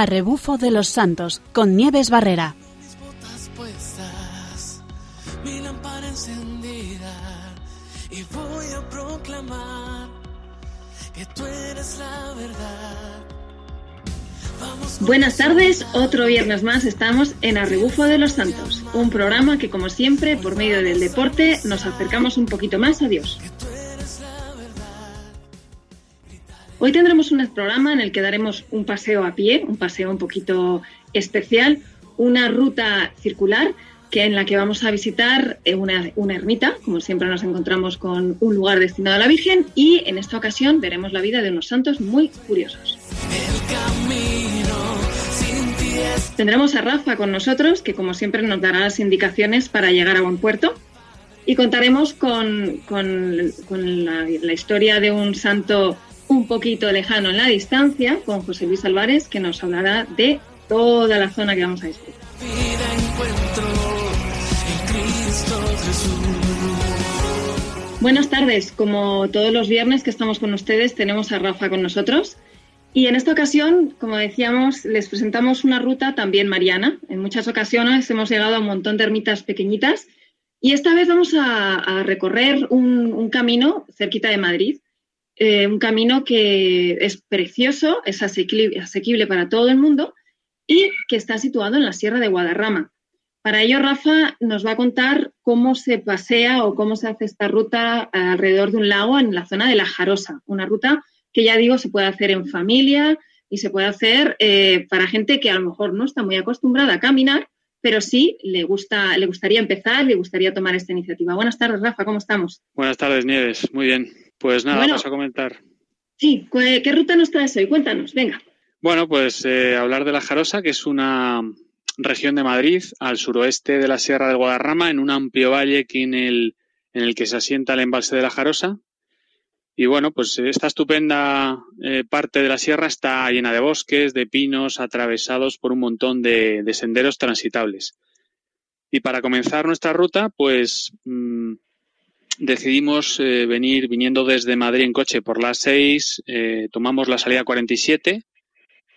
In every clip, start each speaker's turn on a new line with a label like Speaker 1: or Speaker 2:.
Speaker 1: A rebufo de los santos con Nieves Barrera.
Speaker 2: mis botas puestas, mi lámpara encendida y voy a proclamar que tú eres la verdad. Vamos con
Speaker 3: Buenas tardes, otro viernes más estamos en Arrebufo de los Santos, un programa que como siempre, por medio del deporte, nos acercamos un poquito más a Dios. Hoy tendremos un programa en el que daremos un paseo a pie, un paseo un poquito especial, una ruta circular que en la que vamos a visitar eh, una, una ermita, como siempre nos encontramos con un lugar destinado a la Virgen y en esta ocasión veremos la vida de unos santos muy curiosos.
Speaker 2: es
Speaker 3: Tendremos a Rafa con nosotros, que como siempre nos dará las indicaciones para llegar a buen puerto. Y contaremos con, con- la historia de un santo un poquito lejano en la distancia, con José Luis Álvarez, que nos hablará de toda la zona que vamos a
Speaker 2: Jesús.
Speaker 3: Buenas tardes, como todos los viernes que estamos con ustedes, tenemos a Rafa con nosotros. Y en esta ocasión, como decíamos, les presentamos una ruta también mariana. En muchas ocasiones hemos llegado a un montón de ermitas pequeñitas y esta vez vamos a, a recorrer un, un camino cerquita de Madrid. Eh, un camino que es precioso, es asequible, para todo el mundo y que está situado en la Sierra de Guadarrama. Para ello, Rafa nos va a contar cómo se pasea o cómo se hace esta ruta alrededor de un lago en la zona de La Jarosa. Una ruta que ya digo se puede hacer en familia y se puede hacer eh, para gente que a lo mejor no está muy acostumbrada a caminar, pero sí le, gusta, le gustaría empezar, le gustaría tomar esta iniciativa. Buenas tardes, Rafa, ¿cómo estamos?
Speaker 4: Buenas tardes, Nieves. Muy bien. Pues nada,
Speaker 3: Bueno.
Speaker 4: vamos a comentar.
Speaker 3: Sí, ¿cu- ¿qué ruta nos traes hoy? Cuéntanos, venga.
Speaker 4: Bueno, pues eh, hablar de La Jarosa, que es una región de Madrid al suroeste de la Sierra del Guadarrama, en un amplio valle que en el, en el que se asienta el embalse de La Jarosa. Y bueno, pues esta estupenda eh, parte de la sierra está llena de bosques, de pinos, atravesados por un montón de, de senderos transitables. Y para comenzar nuestra ruta, pues mm, decidimos eh, venir viniendo desde Madrid en coche por las 6, eh, tomamos la salida 47,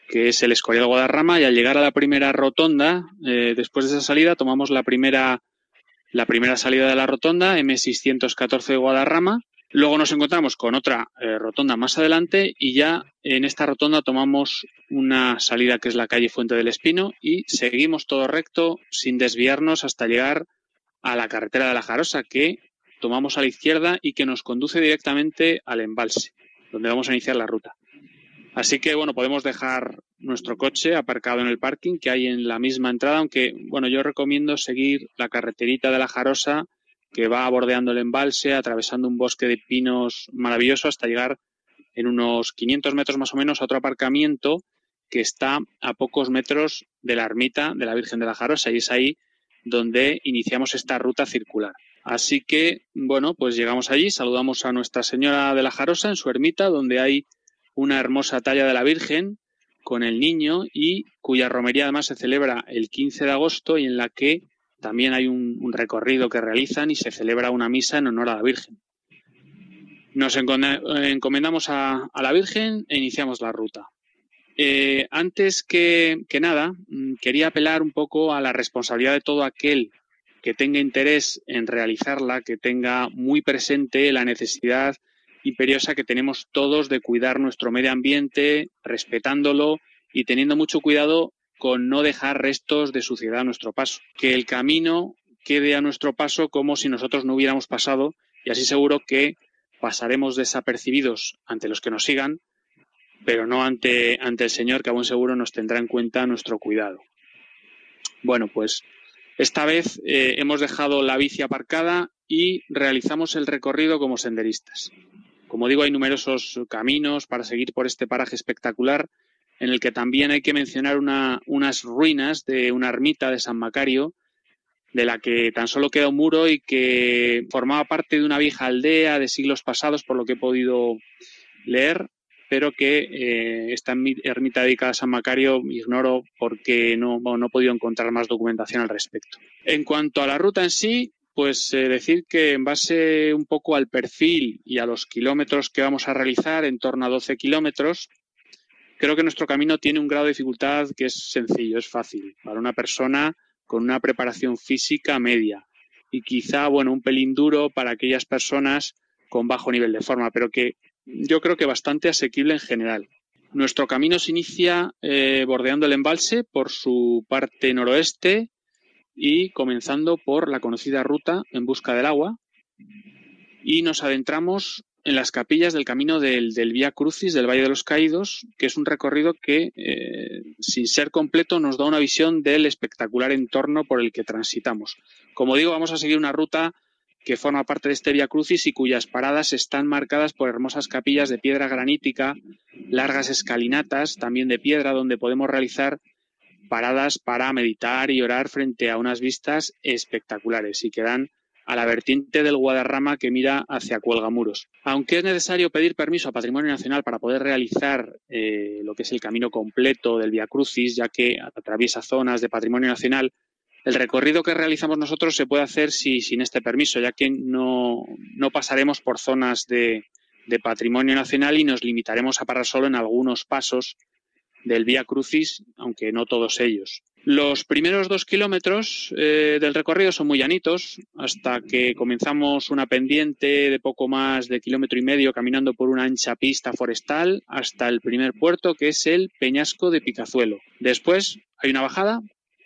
Speaker 4: que es el Escorial Guadarrama, y al llegar a la primera rotonda, eh, después de esa salida, tomamos la primera, la primera salida de la rotonda, M614 de Guadarrama. Luego nos encontramos con otra rotonda más adelante y ya en esta rotonda tomamos una salida que es la calle Fuente del Espino y seguimos todo recto sin desviarnos hasta llegar a la carretera de la Jarosa que tomamos a la izquierda y que nos conduce directamente al embalse, donde vamos a iniciar la ruta. Así que, bueno, podemos dejar nuestro coche aparcado en el parking que hay en la misma entrada, aunque, bueno, yo recomiendo seguir la carreterita de la Jarosa que va bordeando el embalse, atravesando un bosque de pinos maravilloso hasta llegar en unos 500 metros más o menos a otro aparcamiento que está a pocos metros de la ermita de la Virgen de la Jarosa y es ahí donde iniciamos esta ruta circular. Así que, bueno, pues llegamos allí, saludamos a Nuestra Señora de la Jarosa en su ermita, donde hay una hermosa talla de la Virgen con el niño y cuya romería además se celebra el 15 de agosto y en la que también hay un, recorrido que realizan y se celebra una misa en honor a la Virgen. Nos eh, encomendamos a, la Virgen e iniciamos la ruta. Eh, antes que, que nada, mm, quería apelar un poco a la responsabilidad de todo aquel que tenga interés en realizarla, que tenga muy presente la necesidad imperiosa que tenemos todos de cuidar nuestro medio ambiente, respetándolo y teniendo mucho cuidado con no dejar restos de suciedad a nuestro paso. Que el camino quede a nuestro paso como si nosotros no hubiéramos pasado y así seguro que pasaremos desapercibidos ante los que nos sigan, pero no ante, ante el Señor que a buen seguro nos tendrá en cuenta nuestro cuidado. Bueno, pues esta vez eh, hemos dejado la bici aparcada y realizamos el recorrido como senderistas. Como digo, hay numerosos caminos para seguir por este paraje espectacular en el que también hay que mencionar una- unas ruinas de una ermita de San Macario, de la que tan solo queda un muro y que formaba parte de una vieja aldea de siglos pasados, por lo que he podido leer, pero que eh, esta ermi- ermita dedicada a San Macario ignoro porque no, no he podido encontrar más documentación al respecto. En cuanto a la ruta en sí, pues eh, decir que en base un poco al perfil y a los kilómetros que vamos a realizar, en torno a 12 kilómetros, creo que nuestro camino tiene un grado de dificultad que es sencillo, es fácil, para una persona con una preparación física media y quizá, bueno, un pelín duro para aquellas personas con bajo nivel de forma, pero que yo creo que bastante asequible en general. Nuestro camino se inicia eh, bordeando el embalse por su parte noroeste y comenzando por la conocida ruta en busca del agua y nos adentramos en las capillas del camino del, del Vía Crucis del Valle de los Caídos, que es un recorrido que, eh, sin ser completo, nos da una visión del espectacular entorno por el que transitamos. Como digo, vamos a seguir una ruta que forma parte de este Vía Crucis y cuyas paradas están marcadas por hermosas capillas de piedra granítica, largas escalinatas, también de piedra, donde podemos realizar paradas para meditar y orar frente a unas vistas espectaculares y que dan a la vertiente del Guadarrama que mira hacia Cuelgamuros. Aunque es necesario pedir permiso a Patrimonio Nacional para poder realizar eh, lo que es el camino completo del Via Crucis, ya que atraviesa zonas de Patrimonio Nacional, el recorrido que realizamos nosotros se puede hacer sin este permiso, ya que no, pasaremos por zonas de, de Patrimonio Nacional y nos limitaremos a parar solo en algunos pasos del Vía Crucis, aunque no todos ellos. Los primeros dos kilómetros eh, del recorrido son muy llanitos, hasta que comenzamos una pendiente de poco más de kilómetro y medio caminando por una ancha pista forestal hasta el primer puerto, que es el Peñasco de Picazuelo. Después hay una bajada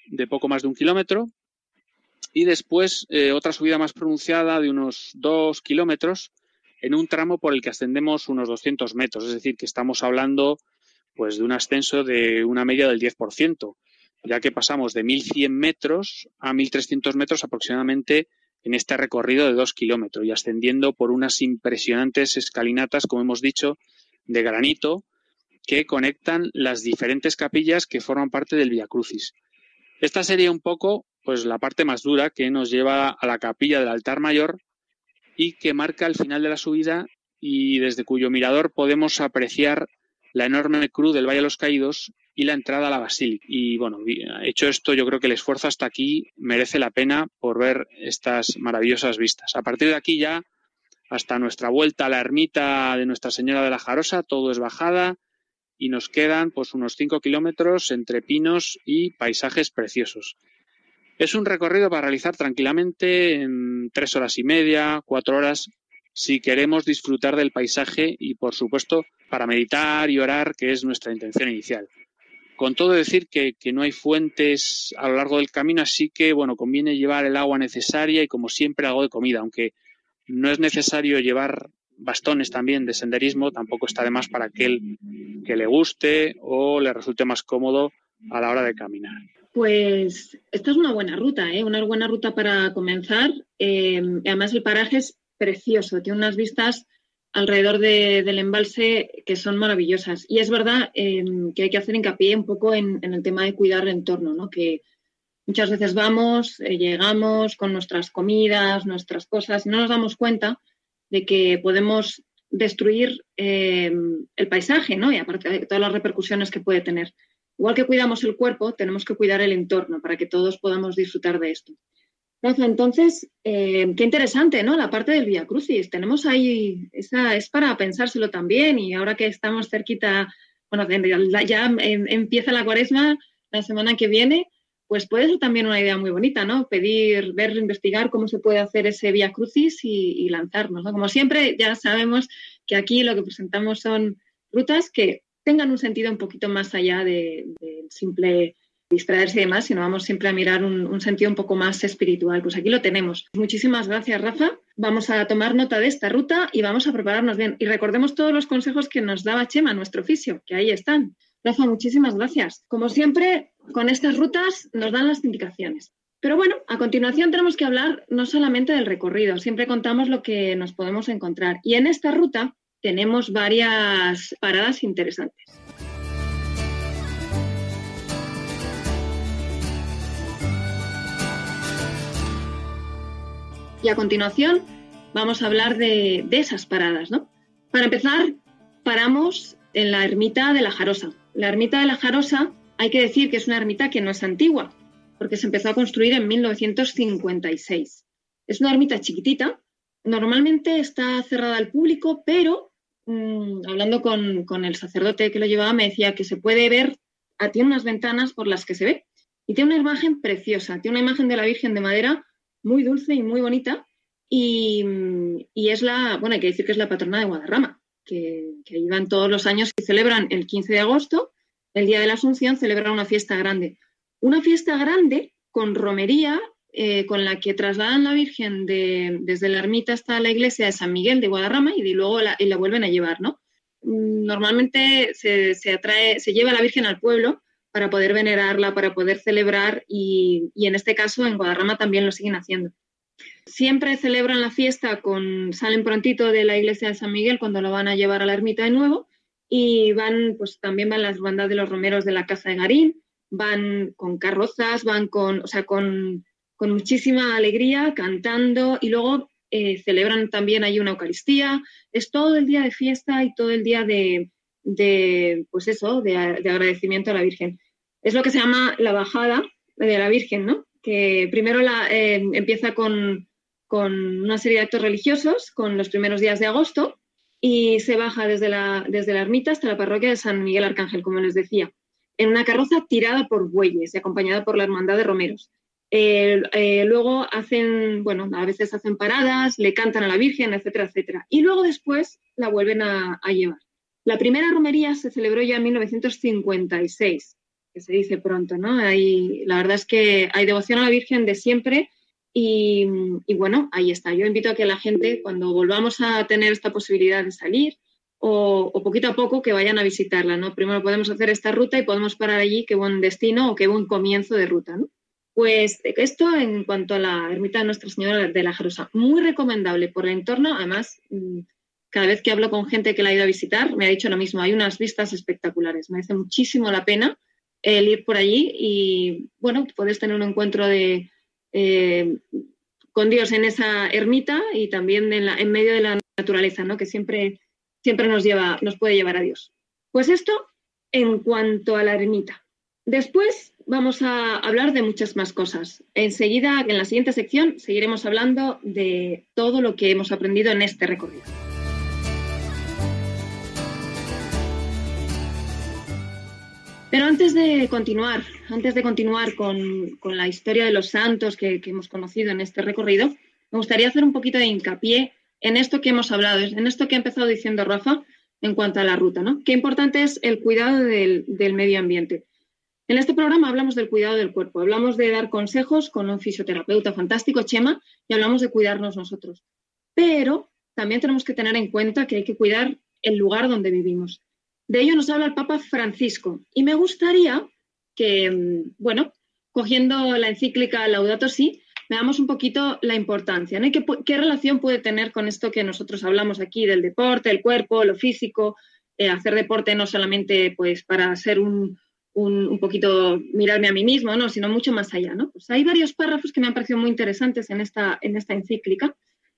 Speaker 4: de poco más de un kilómetro y después eh, otra subida más pronunciada de unos dos kilómetros en un tramo por el que ascendemos unos 200 metros, es decir, que estamos hablando pues de un ascenso de una media del 10%, ya que pasamos de 1.100 metros a 1.300 metros aproximadamente en este recorrido de dos kilómetros y ascendiendo por unas impresionantes escalinatas, como hemos dicho, de granito que conectan las diferentes capillas que forman parte del Via Crucis. Esta sería un poco pues la parte más dura que nos lleva a la capilla del altar mayor y que marca el final de la subida y desde cuyo mirador podemos apreciar la enorme cruz del Valle de los Caídos y la entrada a la basílica. Y bueno, hecho esto, yo creo que el esfuerzo hasta aquí merece la pena por ver estas maravillosas vistas. A partir de aquí ya, hasta nuestra vuelta a la ermita de Nuestra Señora de la Jarosa, todo es bajada y nos quedan pues unos cinco kilómetros entre pinos y paisajes preciosos. Es un recorrido para realizar tranquilamente en tres horas y media, cuatro horas, si queremos disfrutar del paisaje y, por supuesto, para meditar y orar, que es nuestra intención inicial. Con todo decir que, no hay fuentes a lo largo del camino, así que bueno, conviene llevar el agua necesaria y como siempre algo de comida, aunque no es necesario llevar bastones también de senderismo, tampoco está de más para aquel que le guste o le resulte más cómodo a la hora de caminar.
Speaker 3: Pues esta es una buena ruta, ¿eh? una buena ruta para comenzar. Eh, además el paraje es precioso, tiene unas vistas alrededor del embalse que son maravillosas. Y es verdad em, que hay que hacer hincapié un poco en, el tema de cuidar el entorno, ¿no? que muchas veces vamos, eh, llegamos con nuestras comidas, nuestras cosas, no nos damos cuenta de que podemos destruir em, el paisaje, ¿no? Y aparte de todas las repercusiones que puede tener. Igual que cuidamos el cuerpo, tenemos que cuidar el entorno para que todos podamos disfrutar de esto. Entonces, eh, qué interesante, ¿no? La parte del Via Crucis. Tenemos ahí, esa es para pensárselo también y ahora que estamos cerquita, bueno, ya em, empieza la cuaresma la semana que viene, pues puede ser también una idea muy bonita, ¿no? Pedir, ver, investigar cómo se puede hacer ese Via Crucis y, lanzarnos, ¿no? Como siempre, ya sabemos que aquí lo que presentamos son rutas que tengan un sentido un poquito más allá del simple distraerse y demás, sino vamos siempre a mirar un, sentido un poco más espiritual. Pues aquí lo tenemos. Muchísimas gracias, Rafa. Vamos a tomar nota de esta ruta y vamos a prepararnos bien. Y recordemos todos los consejos que nos daba Chema, nuestro oficio, que ahí están. Rafa, muchísimas gracias. Como siempre, con estas rutas nos dan las indicaciones. Pero bueno, a continuación tenemos que hablar no solamente del recorrido, siempre contamos lo que nos podemos encontrar. Y en esta ruta tenemos varias paradas interesantes. Y a continuación vamos a hablar de, esas paradas, ¿no? Para empezar, paramos en la ermita de la Jarosa. La ermita de la Jarosa, hay que decir que es una ermita que no es antigua, porque se empezó a construir en 1956. Es una ermita chiquitita, normalmente está cerrada al público, pero mm, hablando con, el sacerdote que lo llevaba, me decía que se puede ver, ah, tiene unas ventanas por las que se ve y tiene una imagen preciosa, tiene una imagen de la Virgen de madera muy dulce y muy bonita y, es la, bueno, hay que decir que es la patrona de Guadarrama, que, que van todos los años y celebran el 15 de agosto, el Día de la Asunción, celebran una fiesta grande. Una fiesta grande con romería eh, con la que trasladan la Virgen de- desde la ermita hasta la iglesia de San Miguel de Guadarrama y luego la, y la vuelven a llevar, ¿no? Mm, Normalmente se, atrae, se lleva la Virgen al pueblo para poder venerarla, para poder celebrar y, y en este caso en Guadarrama también lo siguen haciendo. Siempre celebran la fiesta con, salen prontito de la iglesia de San Miguel cuando lo van a llevar a la ermita de nuevo y van, pues también van las hermandades de los romeros de la Casa de Garín, van con carrozas, van con, o sea, con, con muchísima alegría, cantando y luego eh, celebran también ahí una Eucaristía. Es todo el día de fiesta y todo el día de, de pues eso, de, de agradecimiento a la Virgen. Es lo que se llama la bajada de la Virgen, ¿no? Que primero la, eh, empieza con, con una serie de actos religiosos, con los primeros días de agosto, y se baja desde la, desde la ermita hasta la parroquia de San Miguel Arcángel, como les decía, en una carroza tirada por bueyes y acompañada por la hermandad de romeros. Eh, luego hacen, bueno, a veces hacen paradas, le cantan a la Virgen, etcétera, etcétera. Y luego después la vuelven a, a llevar. La primera romería se celebró ya en 1956, que se dice pronto, ¿no? Hay, la verdad es que hay devoción a la Virgen de siempre y, bueno, ahí está. Yo invito a que la gente, cuando volvamos a tener esta posibilidad de salir, o, o poquito a poco que vayan a visitarla, ¿no? Primero podemos hacer esta ruta y podemos parar allí, qué buen destino o qué buen comienzo de ruta. Pues esto en cuanto a la ermita de Nuestra Señora de la Jerusa, muy recomendable por el entorno, además, mm, cada vez que hablo con gente que la ha ido a visitar, me ha dicho lo mismo, hay unas vistas espectaculares, merece muchísimo la pena el ir por allí y, bueno, puedes tener un encuentro de, eh, con Dios en esa ermita y también en, la, en medio de la naturaleza, ¿no? Que siempre, siempre nos, lleva, nos puede llevar a Dios. Pues esto en cuanto a la ermita. Después vamos a hablar de muchas más cosas. Enseguida, en la siguiente sección, seguiremos hablando de todo lo que hemos aprendido en este recorrido. Pero antes de continuar, antes de continuar con, con la historia de los santos que, hemos conocido en este recorrido, me gustaría hacer un poquito de hincapié en esto que hemos hablado, en esto que ha empezado diciendo Rafa en cuanto a la ruta, ¿no? Qué importante es el cuidado del, del medio ambiente. En este programa hablamos del cuidado del cuerpo, hablamos de dar consejos con un fisioterapeuta fantástico, Chema, y hablamos de cuidarnos nosotros. Pero también tenemos que tener en cuenta que hay que cuidar el lugar donde vivimos. De ello nos habla el Papa Francisco. Y me gustaría que, bueno, cogiendo la encíclica Laudato Si, veamos un poquito la importancia, ¿no? ¿Qué, ¿Qué, relación puede tener con esto que nosotros hablamos aquí del deporte, el cuerpo, lo físico, eh, hacer deporte no solamente pues para ser un, un, un, poquito mirarme a mí mismo, ¿no? sino mucho más allá. ¿no? Pues hay varios párrafos que me han parecido muy interesantes en esta, en esta encíclica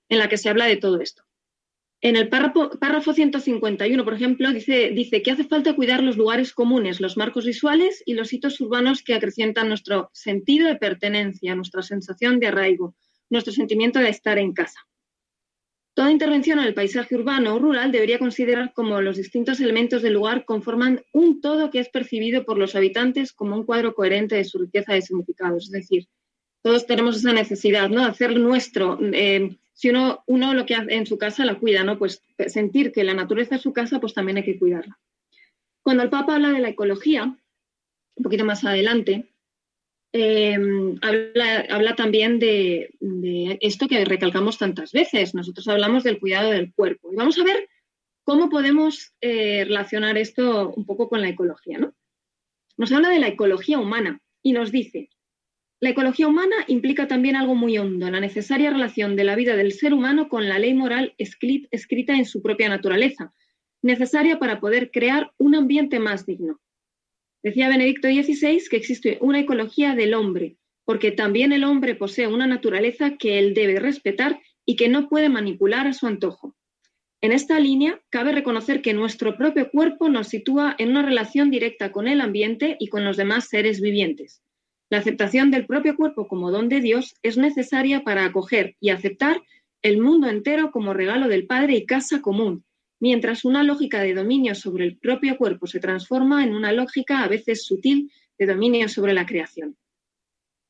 Speaker 3: en la que se habla de todo esto. En el párrafo, párrafo 151, por ejemplo, dice, que hace falta cuidar los lugares comunes, los marcos visuales y los hitos urbanos que acrecientan nuestro sentido de pertenencia, nuestra sensación de arraigo, nuestro sentimiento de estar en casa. Toda intervención en el paisaje urbano o rural debería considerar como los distintos elementos del lugar conforman un todo que es percibido por los habitantes como un cuadro coherente de su riqueza de significados. Es decir, todos tenemos esa necesidad, ¿no? Hacer nuestro. Eh, si uno, uno lo que hace en su casa la cuida, ¿no? Pues sentir que la naturaleza es su casa, pues también hay que cuidarla. Cuando el Papa habla de la ecología, un poquito más adelante, eh, habla, habla, también de, de, esto que recalcamos tantas veces. Nosotros hablamos del cuidado del cuerpo. Y vamos a ver cómo podemos eh, relacionar esto un poco con la ecología, ¿no? Nos habla de la ecología humana y nos dice, la ecología humana implica también algo muy hondo, la necesaria relación de la vida del ser humano con la ley moral escrita en su propia naturaleza, necesaria para poder crear un ambiente más digno. Decía Benedicto XVI que existe una ecología del hombre, porque también el hombre posee una naturaleza que él debe respetar y que no puede manipular a su antojo. En esta línea, cabe reconocer que nuestro propio cuerpo nos sitúa en una relación directa con el ambiente y con los demás seres vivientes. La aceptación del propio cuerpo como don de Dios es necesaria para acoger y aceptar el mundo entero como regalo del Padre y casa común, mientras una lógica de dominio sobre el propio cuerpo se transforma en una lógica a veces sutil de dominio sobre la creación.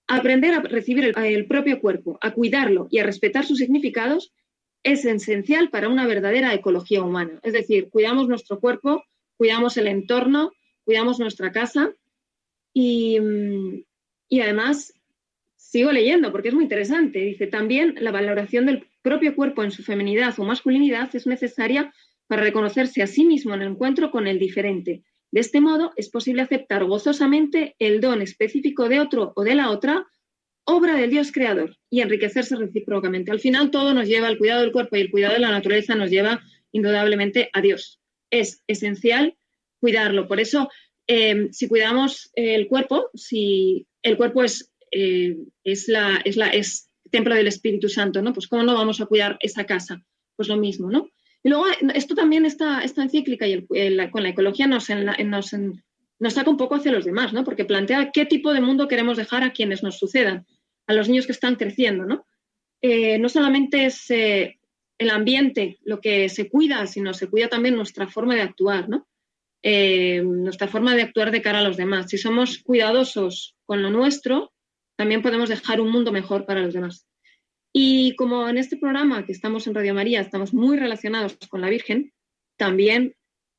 Speaker 3: Aprender a recibir el, propio cuerpo, a cuidarlo y a respetar sus significados es esencial para una verdadera ecología humana. Es decir, cuidamos nuestro cuerpo, cuidamos el entorno, cuidamos nuestra casa y, y además sigo leyendo porque es muy interesante. Dice, también la valoración del propio cuerpo en su feminidad o masculinidad es necesaria para reconocerse a sí mismo en el encuentro con el diferente. De este modo, es posible aceptar gozosamente el don específico de otro o de la otra, obra del Dios creador, y enriquecerse recíprocamente. Al final, todo nos lleva, el cuidado del cuerpo y el cuidado de la naturaleza nos lleva indudablemente a Dios. Es esencial cuidarlo. Por eso, eh, si cuidamos el cuerpo, si el cuerpo es, eh, es, la, es, la, es templo del Espíritu Santo, ¿no? Pues cómo no vamos a cuidar esa casa. Pues lo mismo, ¿no? Y luego, esto también, esta, esta encíclica y con la ecología nos, en, nos, en, nos saca un poco hacia los demás, ¿no? Porque plantea qué tipo de mundo queremos dejar a quienes nos sucedan, a los niños que están creciendo, ¿no? Eh, no solamente es eh, el ambiente lo que se cuida, sino se cuida también nuestra forma de actuar, ¿no? Eh, nuestra forma de actuar de cara a los demás. Si somos cuidadosos con lo nuestro, también podemos dejar un mundo mejor para los demás. Y como en este programa que estamos en Radio María estamos muy relacionados con la Virgen, también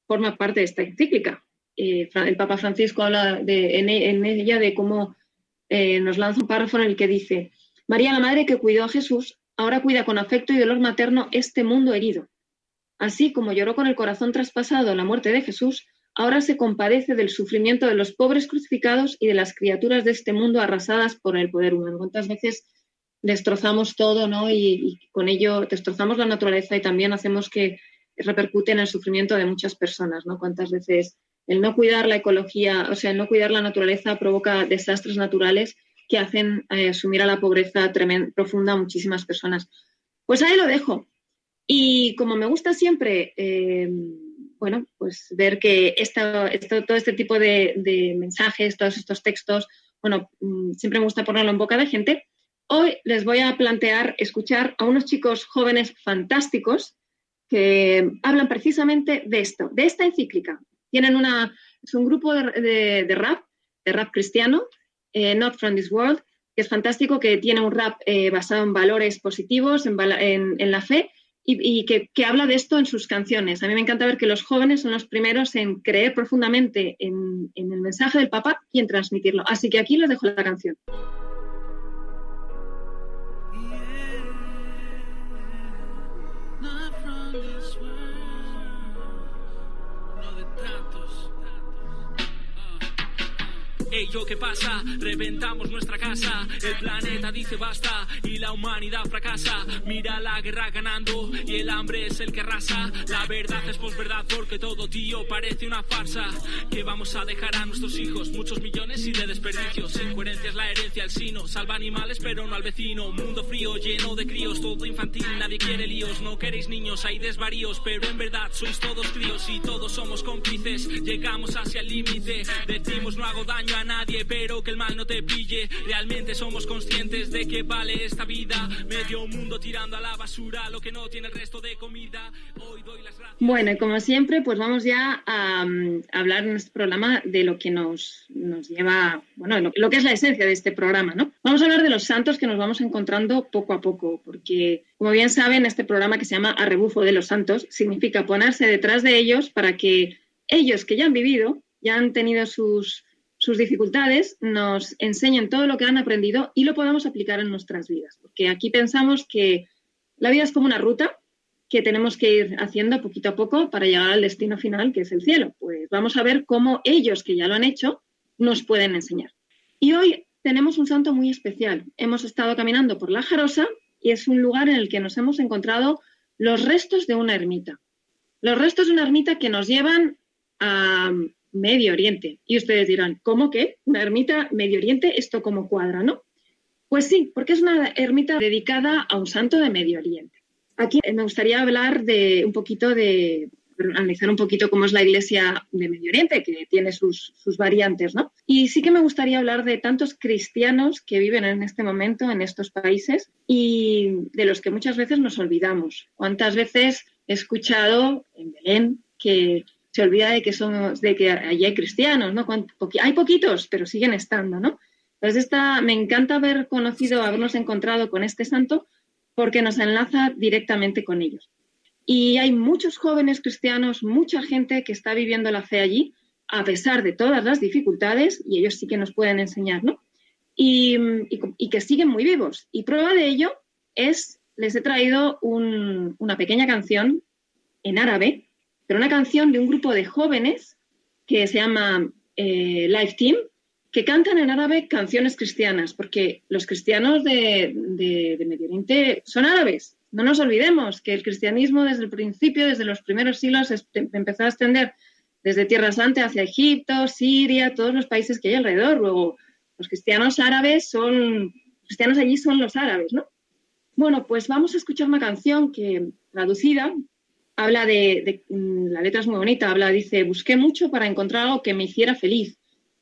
Speaker 3: forma parte de esta encíclica. Eh, el Papa Francisco habla de, en, en, ella de cómo eh, nos lanza un párrafo en el que dice, María, la madre que cuidó a Jesús, ahora cuida con afecto y dolor materno este mundo herido. Así como lloró con el corazón traspasado la muerte de Jesús, ahora se compadece del sufrimiento de los pobres crucificados y de las criaturas de este mundo arrasadas por el poder humano. ¿Cuántas veces destrozamos todo, ¿no? Y, y, con ello destrozamos la naturaleza y también hacemos que repercute en el sufrimiento de muchas personas, ¿no? Cuántas veces el no cuidar la ecología, o sea, el no cuidar la naturaleza provoca desastres naturales que hacen eh, sumir a la pobreza tremenda, profunda a muchísimas personas. Pues ahí lo dejo. Y como me gusta siempre, eh, bueno, pues ver que todo este tipo de, mensajes, todos estos textos, bueno, mm, siempre me gusta ponerlo en boca de gente, Hoy les voy a plantear escuchar a unos chicos jóvenes fantásticos que hablan precisamente de esto, de esta encíclica. Tienen una, es un grupo de, rap, de rap cristiano, eh, Not From This World, que es fantástico, que tiene un rap eh, basado en valores positivos, en la fe, y, que, habla de esto en sus canciones. A mí me encanta ver que los jóvenes son los primeros en creer profundamente en, en el mensaje del Papa y en transmitirlo. Así que aquí les dejo la canción.
Speaker 5: Ey, yo, ¿qué pasa? Reventamos nuestra casa. El planeta dice basta y la humanidad fracasa. Mira la guerra ganando y el hambre es el que arrasa. La verdad es posverdad porque todo, tío, parece una farsa. Que vamos a dejar a nuestros hijos muchos millones y de desperdicios. Incoherencia es la herencia, el sino. Salva animales, pero no al vecino. Mundo frío, lleno de críos, todo infantil. Nadie quiere líos, no queréis niños, hay desvaríos. Pero en verdad sois todos críos y todos somos cómplices. Llegamos hacia el límite. Decimos no hago daño nadie, pero que el mal no te pille. Realmente somos conscientes de que vale esta vida. Medio mundo tirando a la basura lo que no tiene el resto de comida. Hoy doy las gracias.
Speaker 3: Bueno, y como siempre, pues vamos ya a, um, hablar en este programa de lo que nos, nos lleva, bueno, lo, lo, que es la esencia de este programa, ¿no? Vamos a hablar de los santos que nos vamos encontrando poco a poco, porque, como bien saben, este programa que se llama A Rebufo de los Santos significa ponerse detrás de ellos para que ellos que ya han vivido, ya han tenido sus sus dificultades, nos enseñen todo lo que han aprendido y lo podamos aplicar en nuestras vidas. Porque aquí pensamos que la vida es como una ruta que tenemos que ir haciendo poquito a poco para llegar al destino final, que es el cielo. Pues vamos a ver cómo ellos, que ya lo han hecho, nos pueden enseñar. Y hoy tenemos un santo muy especial. Hemos estado caminando por la Jarosa y es un lugar en el que nos hemos encontrado los restos de una ermita. Los restos de una ermita que nos llevan a, Medio Oriente. Y ustedes dirán, ¿cómo que? ¿Una ermita Medio Oriente? ¿Esto como cuadra, no? Pues sí, porque es una ermita dedicada a un santo de Medio Oriente. Aquí me gustaría hablar de un poquito de analizar un poquito cómo es la iglesia de Medio Oriente, que tiene sus, sus, variantes, ¿no? Y sí que me gustaría hablar de tantos cristianos que viven en este momento en estos países y de los que muchas veces nos olvidamos. ¿Cuántas veces he escuchado en Belén que se olvida de que somos, de que allí hay cristianos, ¿no? Hay poquitos, pero siguen estando, ¿no? Entonces esta, me encanta haber conocido, habernos encontrado con este santo porque nos enlaza directamente con ellos. Y hay muchos jóvenes cristianos, mucha gente que está viviendo la fe allí, a pesar de todas las dificultades, y ellos sí que nos pueden enseñar, ¿no? Y, que siguen muy vivos. Y prueba de ello es, les he traído una pequeña canción en árabe, pero una canción de un grupo de jóvenes que se llama eh, Live Team, que cantan en árabe canciones cristianas, porque los cristianos de, Medio Oriente son árabes. No nos olvidemos que el cristianismo desde el principio, desde los primeros siglos, empezó a extender desde Tierra Santa hacia Egipto, Siria, todos los países que hay alrededor. Luego, los cristianos árabes son, cristianos allí son los árabes, ¿no? Bueno, pues vamos a escuchar una canción que, traducida, habla de, mm, la letra es muy bonita, habla, dice, busqué mucho para encontrar algo que me hiciera feliz,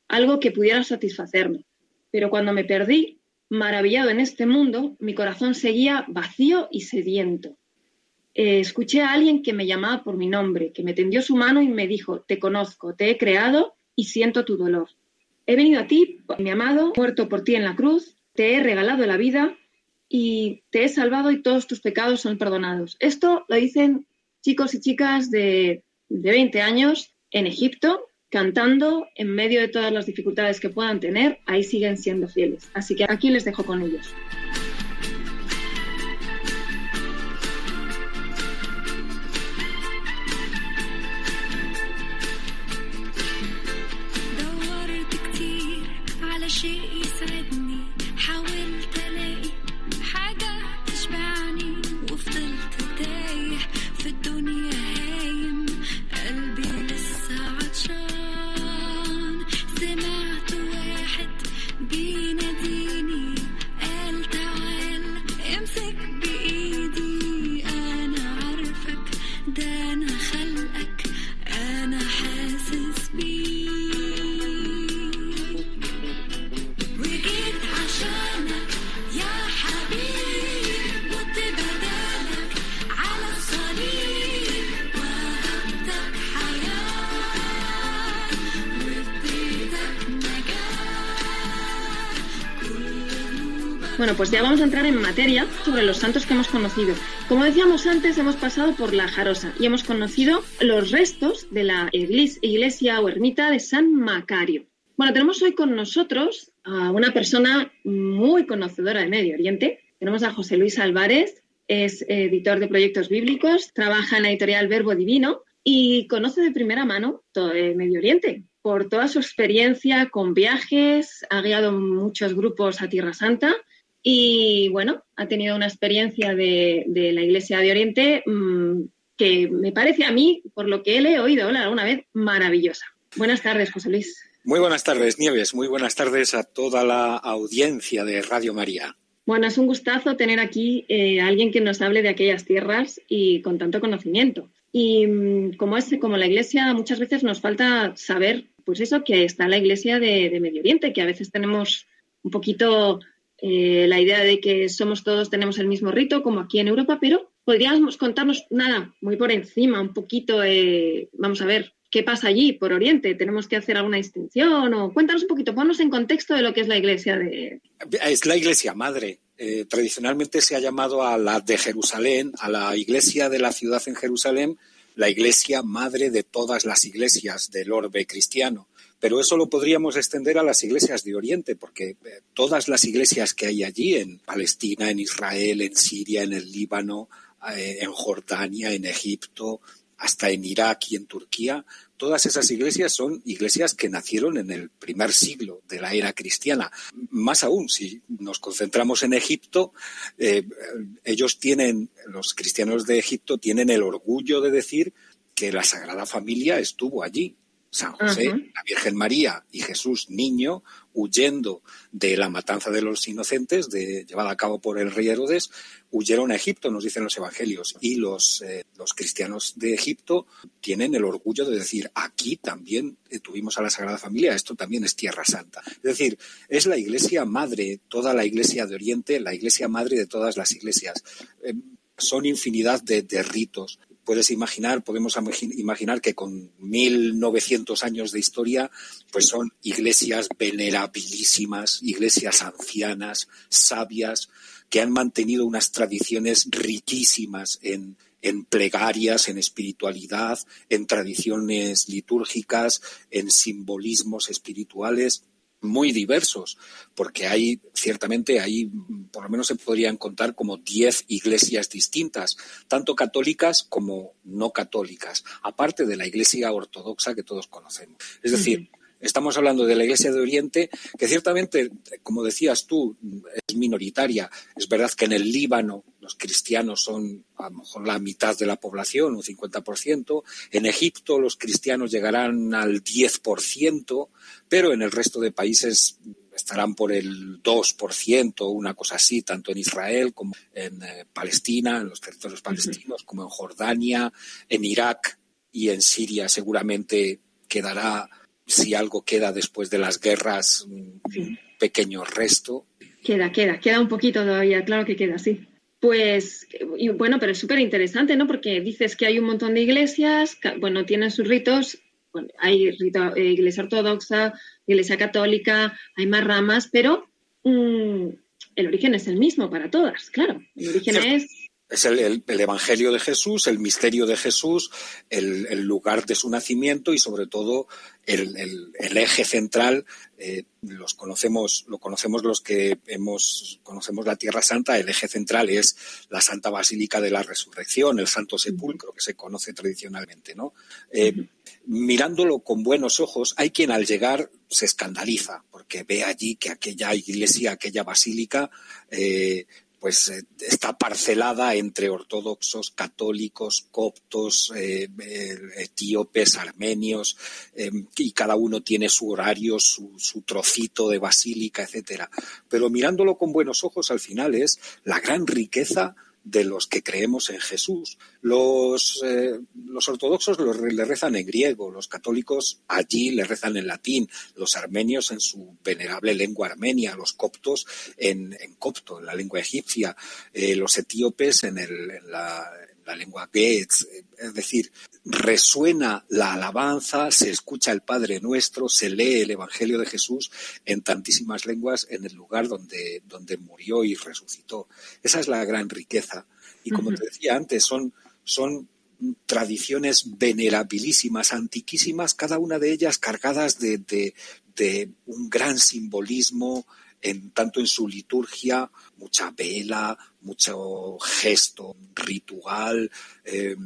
Speaker 3: algo que pudiera satisfacerme. Pero cuando me perdí, maravillado en este mundo, mi corazón seguía vacío y sediento. Eh, escuché a alguien que me llamaba por mi nombre, que me tendió su mano y me dijo, te conozco, te he creado y siento tu dolor. He venido a ti, mi amado, muerto por ti en la cruz, te he regalado la vida y te he salvado y todos tus pecados son perdonados. Esto lo dicen chicos y chicas de, de 20 años en Egipto, cantando en medio de todas las dificultades que puedan tener, ahí siguen siendo fieles. Así que aquí les dejo con ellos. Bueno, pues ya vamos a entrar en materia sobre los santos que hemos conocido. Como decíamos antes, hemos pasado por la Jarosa y hemos conocido los restos de la iglesia o ermita de San Macario. Bueno, tenemos hoy con nosotros a una persona muy conocedora de Medio Oriente. Tenemos a José Luis Álvarez, es editor de proyectos bíblicos, trabaja en la editorial Verbo Divino y conoce de primera mano todo el Medio Oriente. Por toda su experiencia con viajes, ha guiado muchos grupos a Tierra Santa y bueno, ha tenido una experiencia de, la Iglesia de Oriente mm, que me parece a mí, por lo que él he oído hablar alguna vez, maravillosa. Buenas tardes, José Luis.
Speaker 6: Muy buenas tardes, Nieves. Muy buenas tardes a toda la audiencia de Radio María.
Speaker 3: Bueno, es un gustazo tener aquí eh, a alguien que nos hable de aquellas tierras y con tanto conocimiento. Y mm, como es, como la Iglesia, muchas veces nos falta saber, pues eso, que está la Iglesia de Medio Oriente, que a veces tenemos un poquito eh, la idea de que somos todos, tenemos el mismo rito, como aquí en Europa, pero podríamos contarnos nada, muy por encima, un poquito, vamos a ver, ¿qué pasa allí por Oriente? ¿Tenemos que hacer alguna distinción? O cuéntanos un poquito, ponnos en contexto de lo que es la iglesia de...
Speaker 6: Es la iglesia madre. Eh, tradicionalmente se ha llamado a la de Jerusalén, a la iglesia de la ciudad en Jerusalén, la iglesia madre de todas las iglesias del orbe cristiano. Pero eso lo podríamos extender a las iglesias de Oriente, porque eh, todas las iglesias que hay allí, en Palestina, en Israel, en Siria, en el Líbano, eh, en Jordania, en Egipto, hasta en Irak y en Turquía, todas esas iglesias son iglesias que nacieron en el primer siglo de la era cristiana. Más aún, si nos concentramos en Egipto, eh, ellos tienen, los cristianos de Egipto tienen el orgullo de decir que la Sagrada Familia estuvo allí San José, la Virgen María y Jesús niño, huyendo de la matanza de los inocentes de, llevada a cabo por el rey Herodes, huyeron a Egipto, nos dicen los evangelios. Y los, eh, los cristianos de Egipto tienen el orgullo de decir, aquí también eh, tuvimos a la Sagrada Familia, esto también es Tierra Santa. Es decir, es la iglesia madre, toda la iglesia de Oriente, la iglesia madre de todas las iglesias. Eh, son infinidad de ritos puedes imaginar, podemos imaginar que con 1900 años de historia, pues son iglesias venerabilísimas, iglesias ancianas, sabias, que han mantenido unas tradiciones riquísimas en, en plegarias, en espiritualidad, en tradiciones litúrgicas, en simbolismos espirituales muy diversos, porque hay, ciertamente, hay, por lo menos se podrían contar como diez iglesias distintas, tanto católicas como no católicas, aparte de la iglesia ortodoxa que todos conocemos. Es decir, Estamos hablando de la Iglesia de Oriente, que ciertamente, como decías tú, es minoritaria. Es verdad que en el Líbano los cristianos son a lo mejor la mitad de la población, un 50%. En Egipto los cristianos llegarán al 10%, pero en el resto de países estarán por el 2%, una cosa así, tanto en Israel como en eh, Palestina, en los territorios palestinos, como en Jordania, en Irak y en Siria seguramente quedará si algo queda después de las guerras, un pequeño resto.
Speaker 3: Queda, queda, queda un poquito todavía, claro que queda, sí. Pues, y bueno, pero es súper interesante, ¿no? Porque dices que hay un montón de iglesias, bueno, tienen sus ritos, hay rito, eh, iglesia ortodoxa, iglesia católica, hay más ramas, pero mm, el origen es el mismo para todas, claro. El origen es
Speaker 6: es el, Evangelio de Jesús, el misterio de Jesús, el, lugar de su nacimiento y sobre todo el, eje central. Eh, los conocemos, lo conocemos los que hemos, conocemos la Tierra Santa. El eje central es la Santa Basílica de la Resurrección, el Santo Sepulcro que se conoce tradicionalmente, ¿no? Eh, mirándolo con buenos ojos, hay quien al llegar se escandaliza porque ve allí que aquella iglesia, aquella basílica eh, pues eh, está parcelada entre ortodoxos, católicos, coptos, eh, eh, etíopes, armenios, y cada uno tiene su horario, su, su, trocito de basílica, etcétera. Pero mirándolo con buenos ojos, al final es la gran riqueza de los que creemos en Jesús. Los, eh, los ortodoxos le rezan en griego, los católicos allí le rezan en latín, los armenios en su venerable lengua armenia, los coptos en, copto, en la lengua egipcia, eh, los etíopes en, el, en la, la lengua Goethe, es decir, resuena la alabanza, se escucha el Padre Nuestro, se lee el Evangelio de Jesús en tantísimas lenguas en el lugar donde, donde murió y resucitó. Esa es la gran riqueza. Y como te decía antes, son, son tradiciones venerabilísimas, antiquísimas, cada una de ellas cargadas de, de un gran simbolismo, en, tanto en su liturgia, mucha vela, mucho gesto ritual, eh,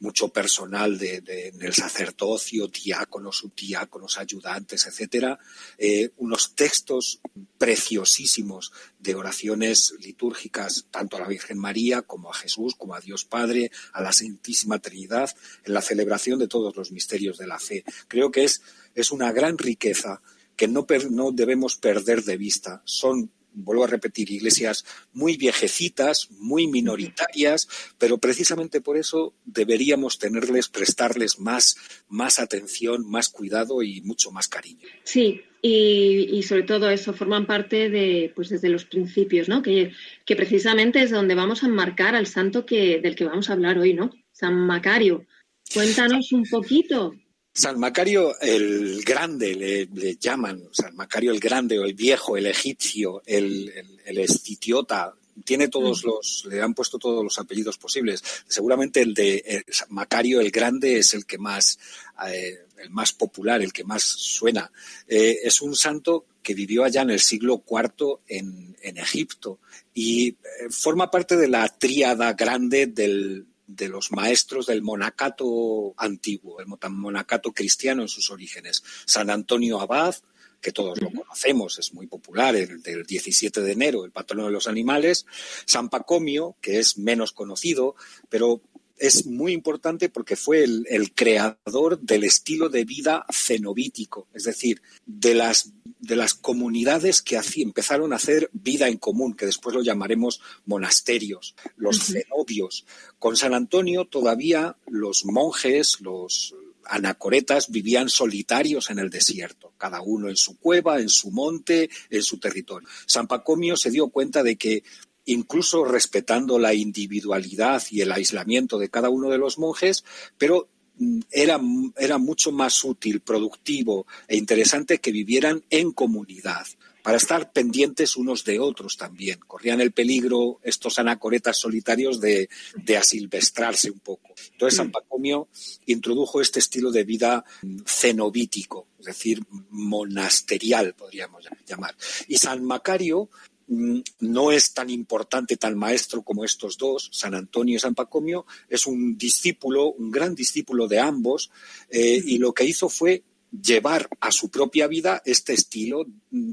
Speaker 6: mucho personal de, en el sacerdocio, diáconos, subdiáconos, ayudantes, etcétera, eh, unos textos preciosísimos de oraciones litúrgicas tanto a la Virgen María como a Jesús, como a Dios Padre, a la Santísima Trinidad, en la celebración de todos los misterios de la fe. Creo que es, es una gran riqueza que no, no debemos perder de vista. Son vuelvo a repetir, iglesias muy viejecitas, muy minoritarias, pero precisamente por eso deberíamos tenerles, prestarles más, más atención, más cuidado y mucho más cariño.
Speaker 3: Sí, y, sobre todo eso, forman parte de, pues desde los principios, ¿no? Que, que precisamente es donde vamos a enmarcar al santo que, del que vamos a hablar hoy, ¿no? San Macario. Cuéntanos un poquito.
Speaker 6: San Macario el Grande le, llaman, San Macario el Grande o el Viejo, el Egipcio, el, el, Escitiota, tiene todos los, le han puesto todos los apellidos posibles. Seguramente el de Macario el Grande es el que más, eh, el más popular, el que más suena. Eh, es un santo que vivió allá en el siglo IV en, en Egipto y eh, forma parte de la tríada grande del, de los maestros del monacato antiguo, el monacato cristiano en sus orígenes. San Antonio Abad, que todos lo conocemos, es muy popular, el del 17 de enero, el patrono de los animales. San Pacomio, que es menos conocido, pero es muy importante porque fue el, creador del estilo de vida cenobítico, es decir, de las, de las comunidades que empezaron a hacer vida en común, que después lo llamaremos monasterios, los cenobios. Con San Antonio todavía los monjes, los anacoretas vivían solitarios en el desierto, cada uno en su cueva, en su monte, en su territorio. San Pacomio se dio cuenta de que incluso respetando la individualidad y el aislamiento de cada uno de los monjes, pero mm, era, era mucho más útil, productivo e interesante que vivieran en comunidad para estar pendientes unos de otros también. Corrían el peligro estos anacoretas solitarios de, de asilvestrarse un poco. Entonces San Pacomio introdujo este estilo de vida cenobítico, es decir, monasterial, podríamos llamar. Y San Macario mm, no es tan importante, tan maestro como estos dos, San Antonio y San Pacomio, es un discípulo, un gran discípulo de ambos, eh, y lo que hizo fue llevar a su propia vida este estilo,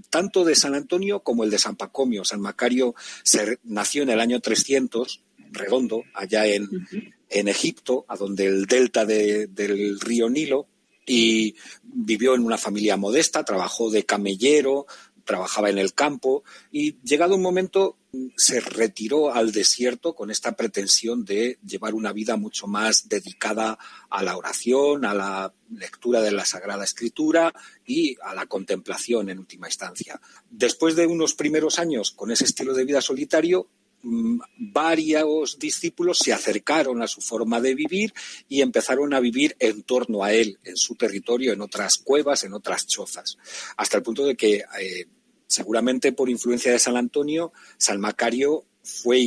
Speaker 6: tanto de San Antonio como el de San Pacomio. San Macario se, nació en el año 300, redondo, allá en, en Egipto, a donde el delta de, del río Nilo, y vivió en una familia modesta, trabajó de camellero, trabajaba en el campo y llegado un momento se retiró al desierto con esta pretensión de llevar una vida mucho más dedicada a la oración, a la lectura de la Sagrada Escritura y a la contemplación en última instancia. Después de unos primeros años con ese estilo de vida solitario, mm, varios discípulos se acercaron a su forma de vivir y empezaron a vivir en torno a él, en su territorio, en otras cuevas, en otras chozas, hasta el punto de que eh, seguramente por influencia de San Antonio, San Macario fue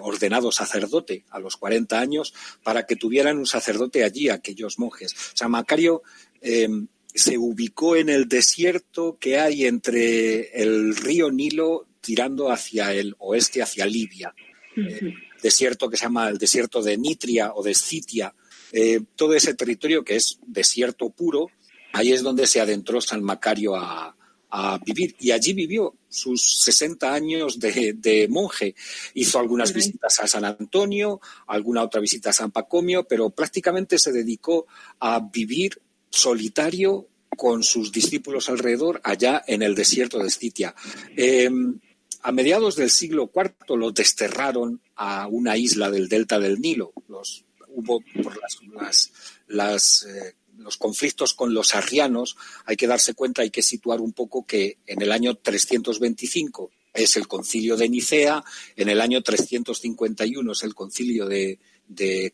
Speaker 6: ordenado sacerdote a los 40 años para que tuvieran un sacerdote allí, aquellos monjes. San Macario eh, se ubicó en el desierto que hay entre el río Nilo tirando hacia el oeste, hacia Libia. Eh, desierto que se llama el desierto de Nitria o de Scitia. Eh, todo ese territorio que es desierto puro, ahí es donde se adentró San Macario a, a vivir y allí vivió sus 60 años de, monje. Hizo algunas visitas a San Antonio, alguna otra visita a San Pacomio, pero prácticamente se dedicó a vivir solitario con sus discípulos alrededor allá en el desierto de Escitia. Em, a mediados del siglo IV lo desterraron a una isla del delta del Nilo. Los, hubo por las, las, eh, los conflictos con los arrianos, hay que darse cuenta, hay que situar un poco que en el año 325 es el concilio de Nicea, en el año 351 es el concilio de,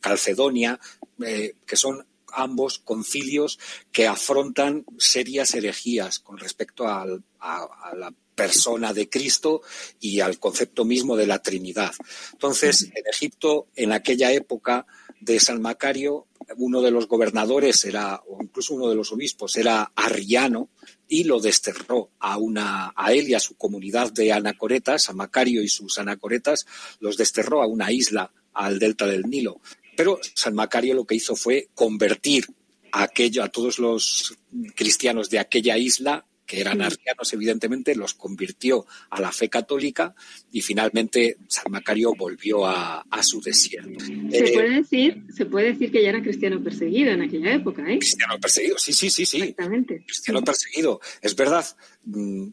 Speaker 6: Calcedonia, eh, que son ambos concilios que afrontan serias herejías con respecto a, la persona de Cristo y al concepto mismo de la Trinidad. Entonces, en Egipto, en aquella época de San Macario, uno de los gobernadores era, o incluso uno de los obispos, era arriano y lo desterró a, una, a él y a su comunidad de anacoretas, a Macario y sus anacoretas, los desterró a una isla al delta del Nilo. Pero San Macario lo que hizo fue convertir a, aquello, a todos los cristianos de aquella isla que eran arrianos, evidentemente, los convirtió a la fe católica y finalmente San Macario volvió a, su desierto.
Speaker 3: Se, eh, puede decir, se puede decir que ya era cristiano perseguido en aquella época, ¿eh?
Speaker 6: Cristiano perseguido, sí, sí, sí, sí.
Speaker 3: Exactamente.
Speaker 6: Cristiano perseguido. Es verdad, mm,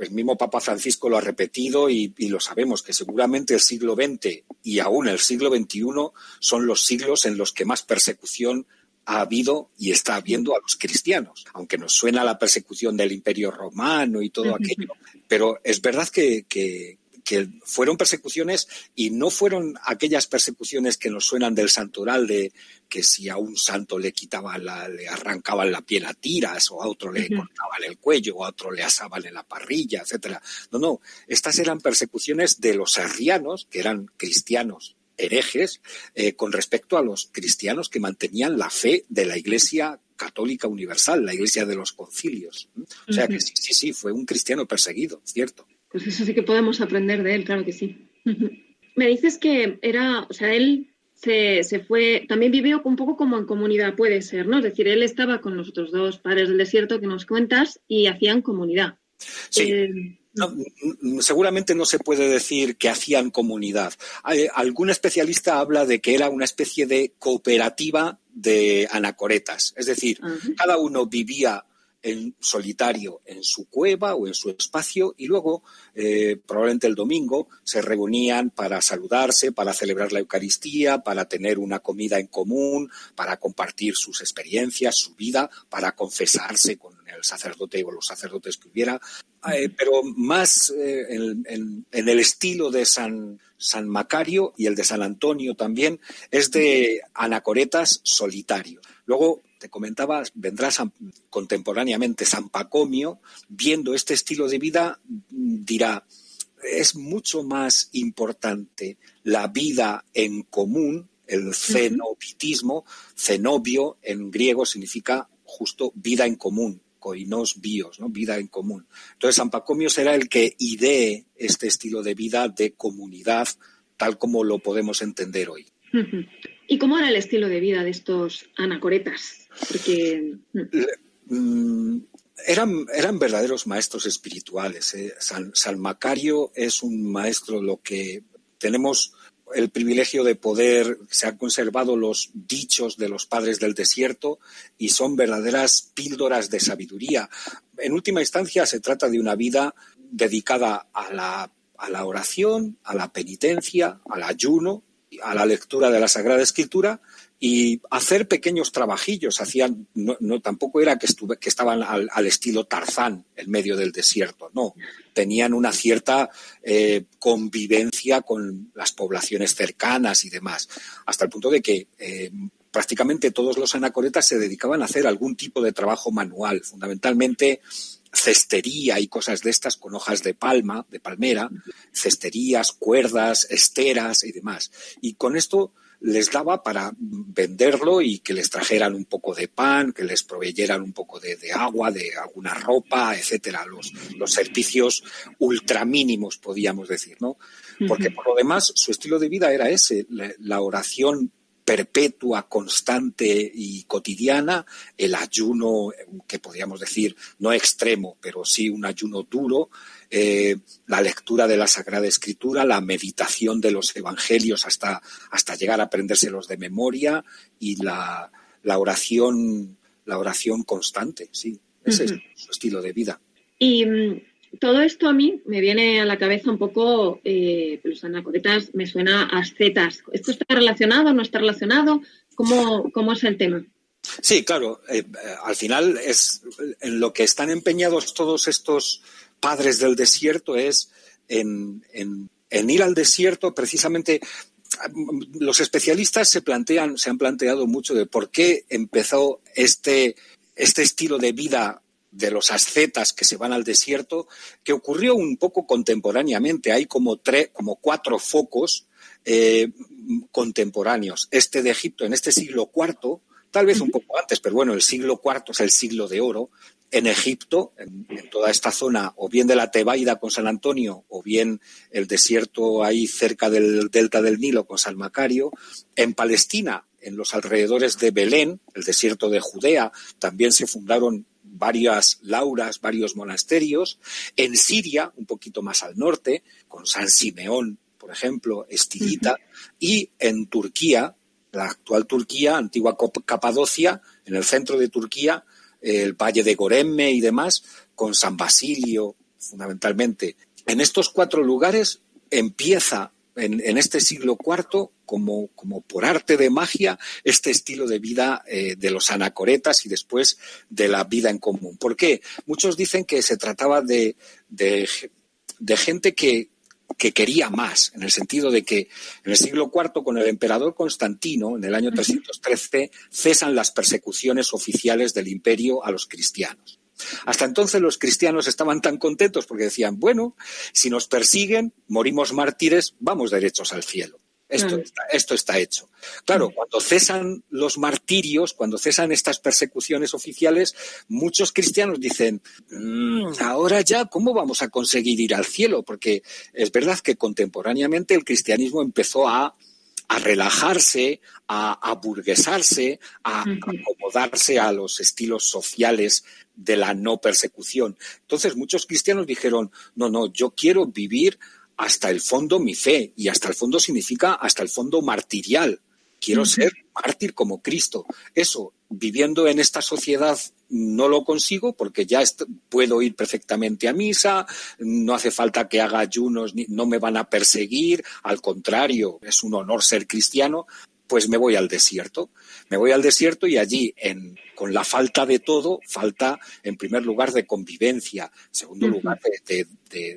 Speaker 6: el mismo Papa Francisco lo ha repetido y, y, lo sabemos, que seguramente el siglo XX y aún el siglo XXI son los siglos en los que más persecución ha habido y está habiendo a los cristianos, aunque nos suena la persecución del Imperio Romano y todo aquello. Pero es verdad que, que, fueron persecuciones y no fueron aquellas persecuciones que nos suenan del santoral de que si a un santo le quitaban la, le arrancaban la piel a tiras o a otro le cortaban el cuello o a otro le asaban en la parrilla, etcétera. No, no, estas eran persecuciones de los arrianos, que eran cristianos herejes eh, con respecto a los cristianos que mantenían la fe de la Iglesia católica universal, la Iglesia de los concilios. O sea que sí, sí, sí, fue un cristiano perseguido, cierto.
Speaker 3: Pues eso sí que podemos aprender de él, claro que sí. Me dices que era, o sea, él se, se, fue, también vivió un poco como en comunidad, puede ser, ¿no? Es decir, él estaba con los otros dos padres del desierto que nos cuentas y hacían comunidad.
Speaker 6: Sí. Eh, no, seguramente no se puede decir que hacían comunidad. algún especialista habla de que era una especie de cooperativa de anacoretas. Es decir, cada uno vivía en solitario en su cueva o en su espacio y luego, eh, probablemente el domingo, se reunían para saludarse, para celebrar la Eucaristía, para tener una comida en común, para compartir sus experiencias, su vida, para confesarse con el sacerdote o los sacerdotes que hubiera, eh, pero más eh, en, el estilo de San, San Macario y el de San Antonio también, es de anacoretas solitario. Luego, te comentaba, vendrá contemporáneamente San Pacomio, viendo este estilo de vida, dirá, es mucho más importante la vida en común, el cenobitismo, cenobio en griego significa justo vida en común, koinos bios, ¿no? vida en común. Entonces San Pacomio será el que idee este estilo de vida de comunidad tal como lo podemos entender hoy.
Speaker 3: ¿Y cómo era el estilo de vida de estos anacoretas? Porque...
Speaker 6: Mm, eran, eran, verdaderos maestros espirituales. ¿eh? San, San, Macario es un maestro, lo que tenemos el privilegio de poder, se han conservado los dichos de los padres del desierto y son verdaderas píldoras de sabiduría. En última instancia, se trata de una vida dedicada a la, a la oración, a la penitencia, al ayuno, a la lectura de la Sagrada Escritura y hacer pequeños trabajillos. Hacían, no, tampoco era que, estuve, que estaban al, estilo Tarzán en medio del desierto, no. Tenían una cierta eh, convivencia con las poblaciones cercanas y demás, hasta el punto de que eh, prácticamente todos los anacoretas se dedicaban a hacer algún tipo de trabajo manual, fundamentalmente cestería y cosas de estas con hojas de palma, de palmera, cesterías, cuerdas, esteras y demás. Y con esto les daba para venderlo y que les trajeran un poco de pan, que les proveyeran un poco de, agua, de alguna ropa, etcétera, los, los servicios ultramínimos, podíamos decir, ¿no? Porque por lo demás, su estilo de vida era ese, la oración perpetua, constante y cotidiana, el ayuno, que podríamos decir no extremo, pero sí un ayuno duro, eh, la lectura de la Sagrada Escritura, la meditación de los evangelios hasta, hasta llegar a aprendérselos de memoria y la, oración, la oración constante, sí, ese es su estilo de vida.
Speaker 3: Y mm, todo esto a mí me viene a la cabeza un poco, eh, los anacoretas me suena a ascetas. ¿Esto está relacionado? ¿No está relacionado? ¿Cómo, cómo es el tema?
Speaker 6: Sí, claro. Eh, al final es en lo que están empeñados todos estos padres del desierto es en, en ir al desierto precisamente los especialistas se plantean, se han planteado mucho de por qué empezó este, este estilo de vida de los ascetas que se van al desierto, que ocurrió un poco contemporáneamente. Hay como, tres, como cuatro focos eh, contemporáneos. Este de Egipto en este siglo IV, tal vez un poco antes, pero bueno, el siglo IV es el siglo de oro. En Egipto, en, toda esta zona, o bien de la Tebaida con San Antonio, o bien el desierto ahí cerca del delta del Nilo con San Macario. En Palestina, en los alrededores de Belén, el desierto de Judea, también se fundaron varias lauras, varios monasterios. En Siria, un poquito más al norte, con San Simeón, por ejemplo, Estilita. Y en Turquía, la actual Turquía, antigua Capadocia, en el centro de Turquía, el valle de Goremme y demás, con San Basilio, fundamentalmente. En estos cuatro lugares empieza en, este siglo IV, como, como, por arte de magia, este estilo de vida eh, de los anacoretas y después de la vida en común. ¿Por qué? Muchos dicen que se trataba de, de, gente que, que quería más, en el sentido de que en el siglo IV, con el emperador Constantino, en el año 313, cesan las persecuciones oficiales del imperio a los cristianos. Hasta entonces los cristianos estaban tan contentos porque decían, bueno, si nos persiguen, morimos mártires, vamos derechos al cielo. Esto, está, esto está hecho. Claro, cuando cesan los martirios, cuando cesan estas persecuciones oficiales, muchos cristianos dicen, mm, ahora ya, ¿cómo vamos a conseguir ir al cielo? Porque es verdad que contemporáneamente el cristianismo empezó a a relajarse, a, aburguesarse, a acomodarse a los estilos sociales de la no persecución. Entonces muchos cristianos dijeron, no, no, yo quiero vivir hasta el fondo mi fe, y hasta el fondo significa hasta el fondo martirial. Quiero ser mártir como Cristo. Eso, viviendo en esta sociedad no lo consigo porque ya puedo ir perfectamente a misa, no hace falta que haga ayunos, no me van a perseguir, al contrario, es un honor ser cristiano, pues me voy al desierto. Me voy al desierto y allí, en, con la falta de todo, falta en primer lugar de convivencia, en segundo lugar de,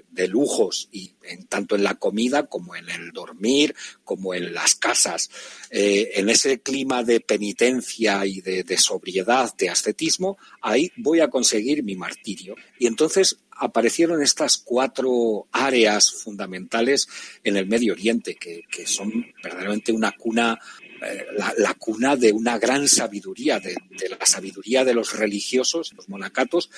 Speaker 6: de, lujos, y en, tanto en la comida como en el dormir, como en las casas. Eh, en ese clima de penitencia y de, de sobriedad, de ascetismo, ahí voy a conseguir mi martirio. Y entonces aparecieron estas cuatro áreas fundamentales en el Medio Oriente, que, son verdaderamente una cuna eh, la, cuna de una gran sabiduría, de, la sabiduría de los religiosos, los monacatos,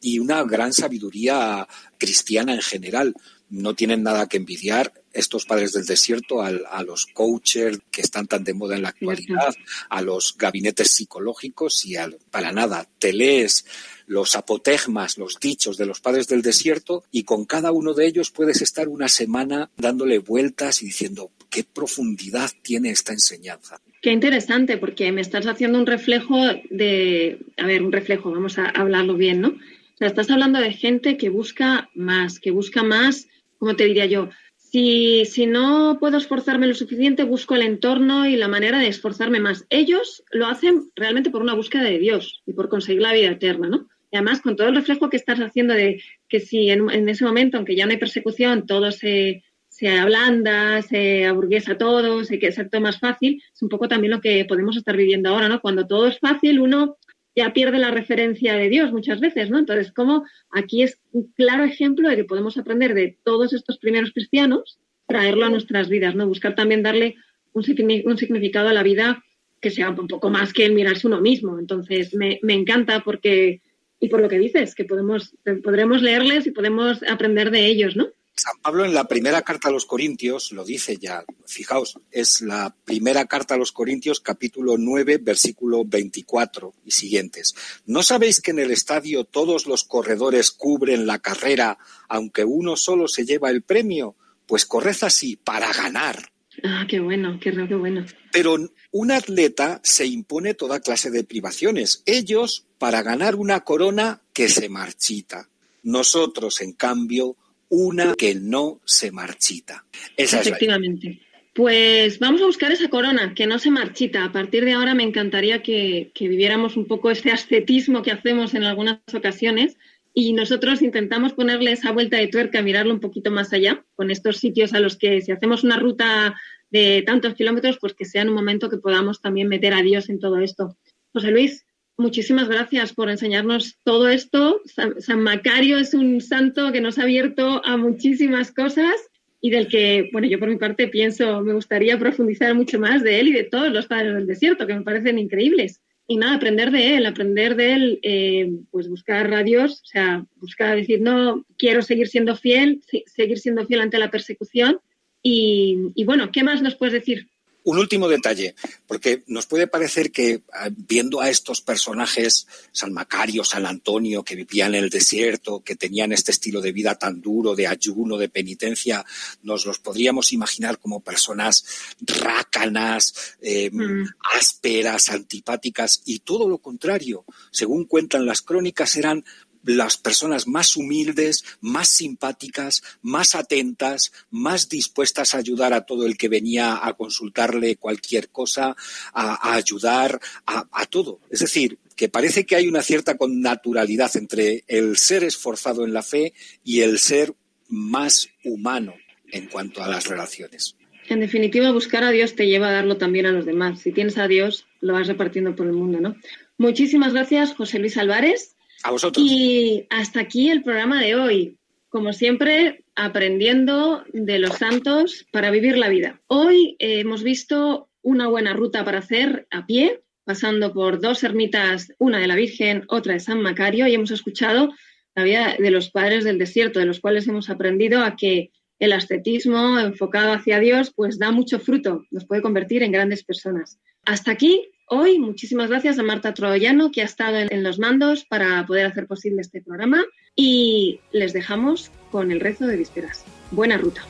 Speaker 6: y una gran sabiduría cristiana en general. No tienen nada que envidiar estos padres del desierto a, los coaches que están tan de moda en la actualidad, a los gabinetes psicológicos y para nada. Te lees los apotegmas, los dichos de los padres del desierto y con cada uno de ellos puedes estar una semana dándole vueltas y diciendo, qué profundidad tiene esta enseñanza.
Speaker 3: Qué interesante, porque me estás haciendo un reflejo de, a ver, un reflejo, vamos a hablarlo bien, ¿no? O sea, estás hablando de gente que busca más, que busca más, como te diría yo, si, si no puedo esforzarme lo suficiente, busco el entorno y la manera de esforzarme más. Ellos lo hacen realmente por una búsqueda de Dios y por conseguir la vida eterna, ¿no? Y además, con todo el reflejo que estás haciendo de que si en, ese momento, aunque ya no hay persecución, todo se, se ablanda, se aburguesa todo, se que todo más fácil, es un poco también lo que podemos estar viviendo ahora, ¿no? Cuando todo es fácil, uno ya pierde la referencia de Dios muchas veces, ¿no? Entonces, como aquí es un claro ejemplo de que podemos aprender de todos estos primeros cristianos, traerlo a nuestras vidas, ¿no? Buscar también darle un, significado a la vida que sea un poco más que el mirarse uno mismo. Entonces, me, me encanta porque, y por lo que dices, que podemos, podremos leerles y podemos aprender de ellos, ¿no?
Speaker 6: San Pablo en la primera carta a los Corintios lo dice ya, fijaos, es la primera carta a los Corintios capítulo 9 versículo 24 y siguientes. ¿No sabéis que en el estadio todos los corredores cubren la carrera aunque uno solo se lleva el premio? Pues corred así para ganar.
Speaker 3: Ah, qué bueno, qué, qué bueno.
Speaker 6: Pero un atleta se impone toda clase de privaciones. Ellos para ganar una corona que se marchita. Nosotros, en cambio, una que no se marchita.
Speaker 3: Efectivamente. pues vamos a buscar esa corona que no se marchita. A partir de ahora me encantaría que, viviéramos un poco este ascetismo que hacemos en algunas ocasiones y nosotros intentamos ponerle esa vuelta de tuerca, mirarlo un poquito más allá, con estos sitios a los que si hacemos una ruta de tantos kilómetros, pues que sea en un momento que podamos también meter a Dios en todo esto. José Luis, Muchísimas gracias por enseñarnos todo esto. San, Macario es un santo que nos ha abierto a muchísimas cosas y del que, bueno, yo por mi parte pienso, me gustaría profundizar mucho más de él y de todos los padres del desierto, que me parecen increíbles. Y nada, aprender de él, aprender de él, eh, pues buscar a Dios, o sea, buscar decir, no, quiero seguir siendo fiel, seguir siendo fiel ante la persecución. Y, y bueno, ¿qué más nos puedes decir?
Speaker 6: Un último detalle, porque nos puede parecer que ah, viendo a estos personajes, San Macario, San Antonio, que vivían en el desierto, que tenían este estilo de vida tan duro, de ayuno, de penitencia, nos los podríamos imaginar como personas rácanas, em, mm. ásperas, antipáticas, y todo lo contrario. Según cuentan las crónicas, eran las personas más humildes, más simpáticas, más atentas, más dispuestas a ayudar a todo el que venía a consultarle cualquier cosa, a, ayudar a, todo. Es decir, que parece que hay una cierta connaturalidad entre el ser esforzado en la fe y el ser más humano en cuanto a las relaciones.
Speaker 3: En definitiva, buscar a Dios te lleva a darlo también a los demás. Si tienes a Dios, lo vas repartiendo por el mundo, ¿no? Muchísimas gracias, José Luis Álvarez.
Speaker 6: A vosotros.
Speaker 3: Y hasta aquí el programa de hoy. Como siempre, aprendiendo de los santos para vivir la vida. Hoy hemos visto una buena ruta para hacer a pie, pasando por dos ermitas, una de la Virgen, otra de San Macario, y hemos escuchado la vida de los padres del desierto, de los cuales hemos aprendido a que el ascetismo enfocado hacia Dios, pues da mucho fruto, nos puede convertir en grandes personas. Hasta aquí hoy. Muchísimas gracias a Marta Troyano, que ha estado en, los mandos para poder hacer posible este programa. Y les dejamos con el rezo de vísperas. Buena ruta.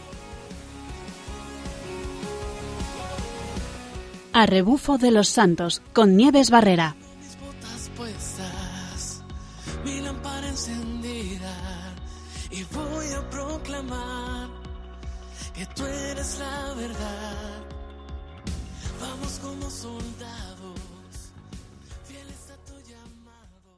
Speaker 1: A rebufo de los santos, con Nieves Barrera.
Speaker 2: Mis botas puestas, mi lámpara encendida, y voy a proclamar que tú eres la verdad. Vamos como soldados.